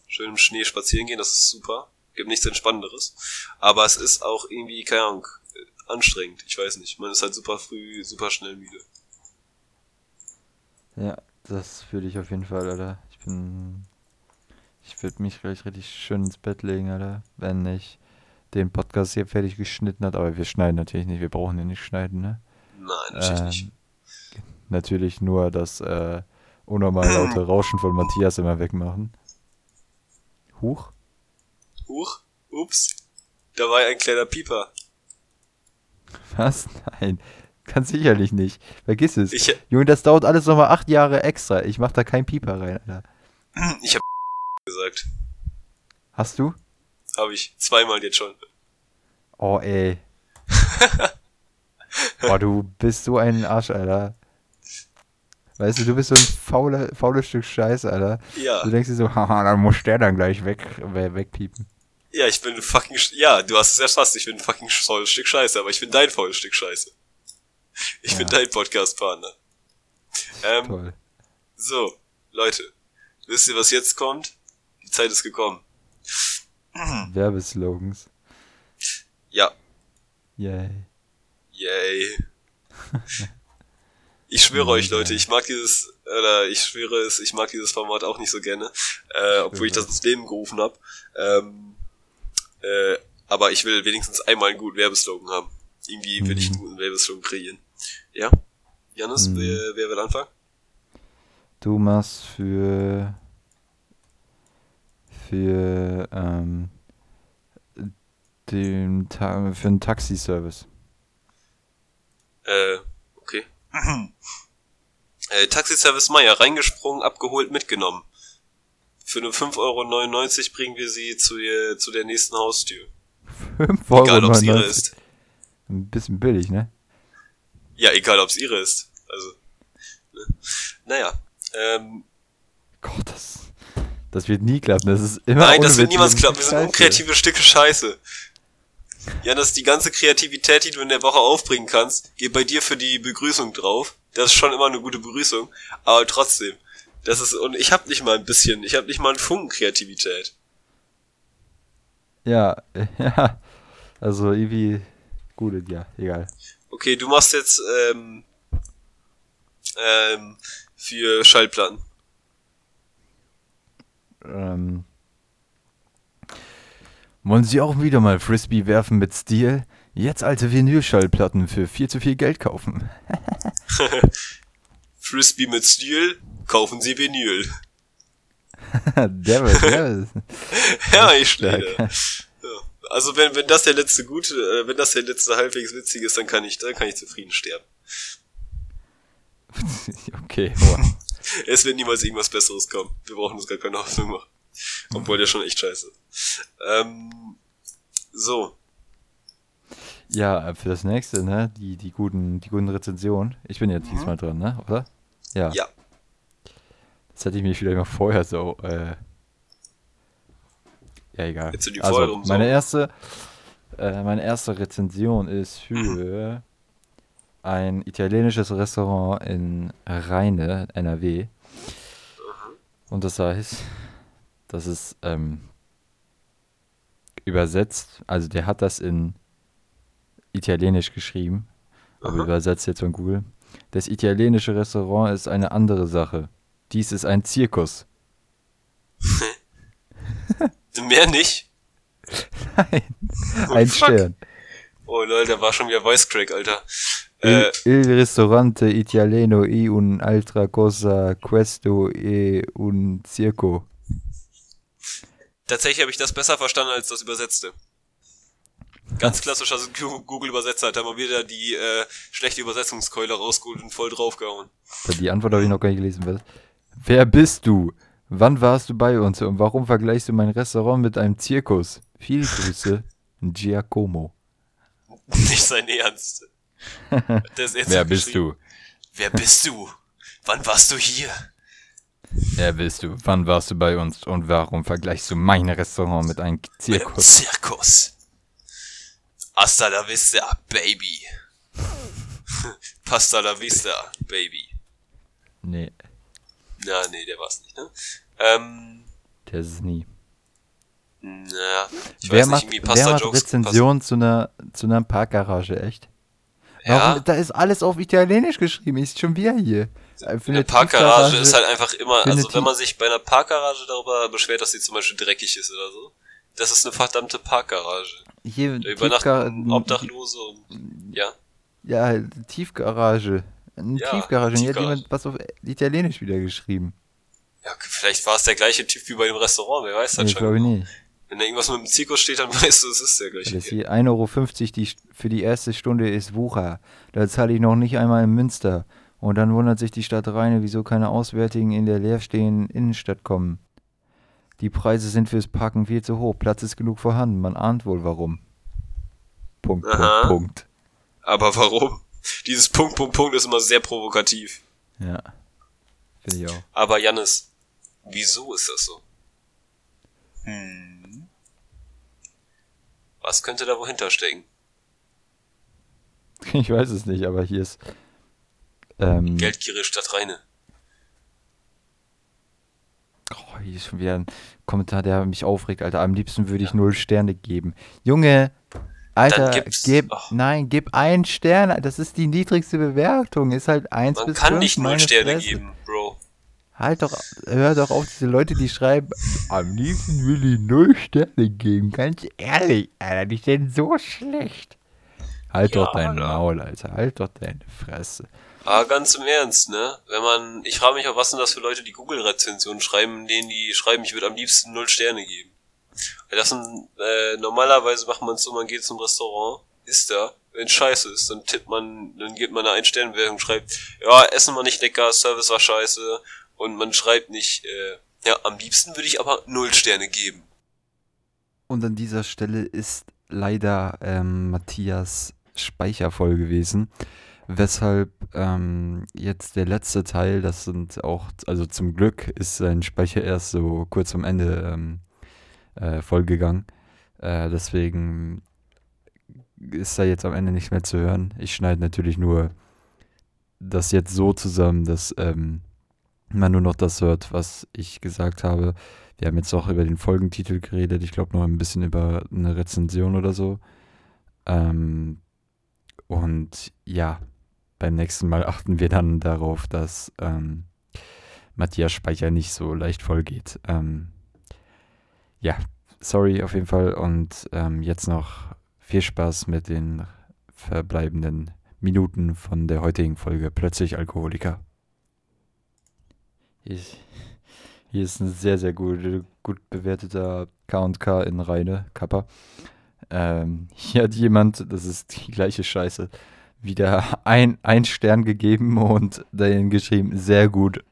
Schön im Schnee spazieren gehen, das ist super. Gibt nichts Entspannenderes. Aber es ist auch irgendwie, keine Ahnung, anstrengend. Ich weiß nicht. Man ist halt super früh, super schnell müde. Ja, das würde ich auf jeden Fall, Alter. Ich bin. Ich würde mich gleich richtig schön ins Bett legen, Alter, wenn ich den Podcast hier fertig geschnitten hat. Aber wir schneiden natürlich nicht, wir brauchen den nicht schneiden, ne? Nein, natürlich nicht. Ähm, natürlich nur das äh, unnormal laute [CLEARS THROAT] Rauschen von Matthias immer wegmachen. Huch. Huch, ups, da war ein kleiner Pieper. [LAUGHS] Was? Nein. Ganz sicherlich nicht. Vergiss es. Ich, Junge, das dauert alles nochmal acht Jahre extra. Ich mach da kein Pieper rein, Alter. [CLEARS THROAT] ich hab [LAUGHS] gesagt. Hast du? Habe ich zweimal jetzt schon. Oh, ey. [LAUGHS] Boah, du bist so ein Arsch, Alter. Weißt du, du bist so ein faule, faules Stück Scheiße, Alter. Ja, Du denkst dir so, haha, dann muss der dann gleich weg, we- wegpiepen. Ja, ich bin fucking, ja, du hast es erfasst, ich bin fucking faules Stück Scheiße, aber ich bin dein faules Stück Scheiße. Ich bin Ja. dein Podcast-Partner. Ähm, Toll. so, Leute, wisst ihr, was jetzt kommt? Die Zeit ist gekommen. [CLEARS THROAT] Werbeslogans. Ja, Yay. Yay. [LAUGHS] Ich schwöre euch, Leute, ich mag dieses, oder ich schwöre es, ich mag dieses Format auch nicht so gerne, äh, obwohl ich das ins Leben gerufen habe. Ähm, äh, aber ich will wenigstens einmal einen guten Werbeslogan haben. Irgendwie will ich einen guten Werbeslogan kreieren. Ja? Janis, Mhm. wer, wer will anfangen? Du machst für für ähm, den Ta für einen Taxiservice. Äh, okay. äh, Taxiservice Meier, reingesprungen, abgeholt, mitgenommen. Für nur 5,99 Euro bringen wir sie zu, ihr, zu der nächsten Haustür. 5 Euro. Egal, ob es ihre 99. ist. Ein bisschen billig, ne? Ja, egal, ob es ihre ist. Also, ne? Naja, ähm, Gott, das, das wird nie klappen. Das ist immer nein, das wird niemals klappen. Wir sind unkreative Stücke Scheiße. Ja, das ist die ganze Kreativität, die du in der Woche aufbringen kannst, geht bei dir für die Begrüßung drauf. Das ist schon immer eine gute Begrüßung, aber trotzdem, das ist und ich habe nicht mal ein bisschen, ich habe nicht mal einen Funken Kreativität. Ja, [LAUGHS] ja. Also irgendwie gut, ja, egal. Okay, du machst jetzt ähm, ähm, für Schallplatten. Ähm, wollen Sie auch wieder mal Frisbee werfen mit Stil? Jetzt alte Vinylschallplatten für viel zu viel Geld kaufen. [LAUGHS] [LAUGHS] Frisbee mit Stil, kaufen Sie Vinyl. [LAUGHS] der wird. [LAUGHS] ja, ich stehe. Ja. Also wenn, wenn das der letzte gute, äh, wenn das der letzte halbwegs witzige ist, dann kann ich, dann kann ich zufrieden sterben. [LAUGHS] okay, wow. es wird niemals irgendwas Besseres kommen. Wir brauchen uns gar keine Hoffnung machen. Obwohl der schon echt scheiße. Ähm, so. Ja, für das nächste, ne? Die, die guten, die guten Rezensionen. Ich bin jetzt mhm. diesmal dran, ne? Oder? Ja. Ja. Das hätte ich mir vielleicht mal vorher so, äh, ja, egal. Jetzt sind die also, meine erste, äh, meine erste Rezension ist für ein italienisches Restaurant in Rheine, NRW. Und das heißt, das ist ähm, übersetzt, also der hat das in Italienisch geschrieben, aber übersetzt jetzt von Google. Das italienische Restaurant ist eine andere Sache. Dies ist ein Zirkus. [LAUGHS] Mehr nicht? Nein. Oh, ein fuck. Stern. Oh lol, der war schon wieder Voice Crack, Alter. Il, äh, il ristorante italiano e un altra cosa questo e un circo. Tatsächlich habe ich das besser verstanden als das Übersetzte. Ganz klassischer [LAUGHS] Google-Übersetzer hat er mal wieder die äh, schlechte Übersetzungskeule rausgeholt und voll draufgehauen. Die Antwort habe ich noch gar nicht gelesen. Wer bist du? Wann warst du bei uns und warum vergleichst du mein Restaurant mit einem Zirkus? Viele Grüße, Giacomo. Nicht sein Ernst. [LAUGHS] Wer bist du? Wer bist du? Wann warst du hier? Wer bist du? Wann warst du bei uns und warum vergleichst du mein Restaurant mit einem Zirkus? Mit einem Zirkus. Hasta la vista, baby. [LAUGHS] Pasta la vista, baby. Nee. Na, nee, der war's nicht, ne? Ähm, der ist es nie. Naja, ich wer weiß macht, nicht, Pasta wer macht Rezension zu einer, zu einer Parkgarage, echt? Warum? Ja. Da ist alles auf Italienisch geschrieben, ist schon wieder hier. eine Parkgarage ist halt einfach immer, also wenn man sich bei einer Parkgarage darüber beschwert, dass sie zum Beispiel dreckig ist oder so, das ist eine verdammte Parkgarage. Hier da übernachten Obdachlose und, ja. Ja, Tiefgarage. Eine ja, Tiefgarage. Und hier hat jemand was auf Italienisch wieder geschrieben. Ja, vielleicht war es der gleiche Typ wie bei dem Restaurant, wer weiß das nee, schon. glaube ich nicht. Wenn da irgendwas mit dem Zirkus steht, dann [LAUGHS] weißt du, es ist der gleiche. Das hier 1,50 Euro die, für die erste Stunde ist Wucher. Da zahle ich noch nicht einmal in Münster. Und dann wundert sich die Stadt Rheine, wieso keine Auswärtigen in der leerstehenden Innenstadt kommen. Die Preise sind fürs Parken viel zu hoch. Platz ist genug vorhanden. Man ahnt wohl warum. Punkt, Aha. Punkt, Punkt. Aber warum? Dieses Punkt, Punkt, Punkt ist immer sehr provokativ. Ja. Finde ich auch. Aber Jannis, wieso ist das so? Hm. Was könnte da wohinter stecken? [LAUGHS] Ich weiß es nicht, aber hier ist. Ähm, Geldgierig statt Reine. Oh, hier ist schon wieder ein Kommentar, der mich aufregt, Alter. Am liebsten würde ich ja. null Sterne geben. Junge, Alter, gib, oh. nein, gib einen Stern. Das ist die niedrigste Bewertung. Ist halt eins Man bis kann nicht null Sterne Fresse. geben, Bro. Halt doch, hör doch auf diese Leute, die schreiben, am liebsten will ich null Sterne geben. Ganz ehrlich, Alter, die sind so schlecht. Halt ja, doch dein. Maul, Alter. Halt doch deine Fresse. Aber ganz im Ernst, ne? Wenn man, ich frage mich auch, was sind das für Leute, die Google-Rezensionen schreiben, denen die schreiben, ich würde am liebsten null Sterne geben. Das sind, äh, normalerweise macht man es so, man geht zum Restaurant, isst da, wenn scheiße ist, dann tippt man, dann gibt man eine Einstellenwertung und schreibt, ja, Essen war nicht lecker, Service war scheiße und man schreibt nicht, äh, ja, am liebsten würde ich aber null Sterne geben. Und an dieser Stelle ist leider ähm, Matthias Speicher voll gewesen, weshalb ähm, jetzt der letzte Teil, das sind auch, also zum Glück ist sein Speicher erst so kurz am Ende ähm, äh, vollgegangen. Äh, deswegen ist da jetzt am Ende nicht mehr zu hören. Ich schneide natürlich nur das jetzt so zusammen, dass ähm, man nur noch das hört, was ich gesagt habe. Wir haben jetzt auch über den Folgentitel geredet. Ich glaube noch ein bisschen über eine Rezension oder so. Ähm, und ja, beim nächsten Mal [LAUGHS] achten wir dann darauf, dass ähm, Matthias Speicher nicht so leicht vollgeht. Ähm, ja, sorry auf jeden Fall. Und ähm, jetzt noch viel Spaß mit den verbleibenden Minuten von der heutigen Folge Plötzlich Alkoholiker. Hier ist, hier ist ein sehr, sehr gut, gut bewerteter K&K in Reine, Kappa. Ähm, hier hat jemand, das ist die gleiche Scheiße, wieder ein, ein Stern gegeben und dahin geschrieben, sehr gut.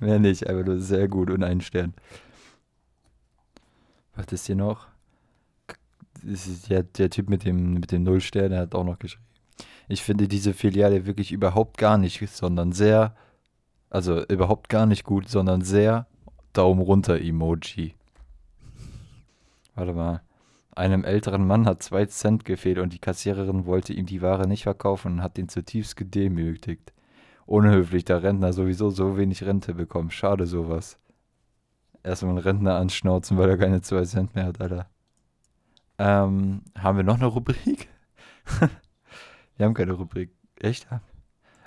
Mehr nicht, aber nur sehr gut und ein Stern. Was ist hier noch? Der, der Typ mit dem, mit dem Nullstern, der hat auch noch geschrieben. Ich finde diese Filiale wirklich überhaupt gar nicht, sondern sehr, also überhaupt gar nicht gut, sondern sehr Daumen runter Emoji. Warte mal. Einem älteren Mann hat zwei Cent gefehlt und die Kassiererin wollte ihm die Ware nicht verkaufen und hat ihn zutiefst gedemütigt. Unhöflich, da Rentner sowieso so wenig Rente bekommen. Schade sowas. Erstmal einen Rentner anschnauzen, weil er keine zwei Cent mehr hat, Alter. Ähm, haben wir noch eine Rubrik? [LAUGHS] wir haben keine Rubrik. Echt?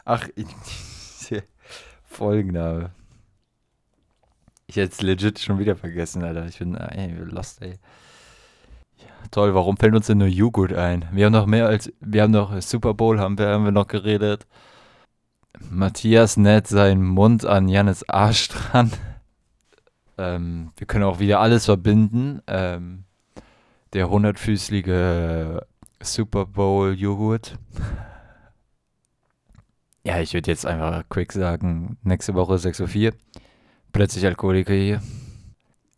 Ach, [LAUGHS] Folgenname. Ich hätte es legit schon wieder vergessen, Alter. Ich bin, ey, lost, ey. Ja, toll, warum fällt uns denn nur Joghurt ein? Wir haben noch mehr als, wir haben noch Super Bowl, haben wir, haben wir noch geredet. Matthias näht seinen Mund an Jannes Arsch dran. Ähm, wir können auch wieder alles verbinden. Ähm, der hundertfüßlige Super Bowl Joghurt. Ja, ich würde jetzt einfach quick sagen, nächste Woche 6.04 Uhr. Plötzlich Alkoholiker hier.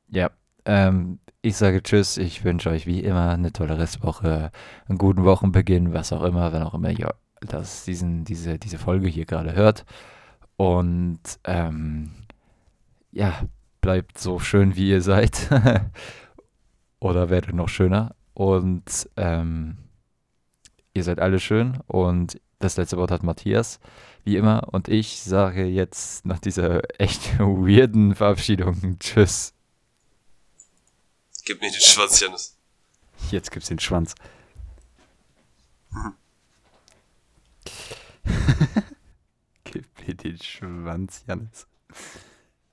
Ja, ähm, ich sage Tschüss. Ich wünsche euch wie immer eine tolle Restwoche, einen guten Wochenbeginn, was auch immer, wenn auch immer ihr das diesen, diese, diese Folge hier gerade hört. Und ähm, ja, bleibt so schön, wie ihr seid. [LAUGHS] Oder werdet noch schöner. Und ähm, ihr seid alle schön. Und das letzte Wort hat Matthias, wie immer. Und ich sage jetzt nach dieser echt [LAUGHS] weirden Verabschiedung Tschüss. Gib mir den Schwanz, Janis. Jetzt gibt's den Schwanz. Gib mir den Schwanz, Janis.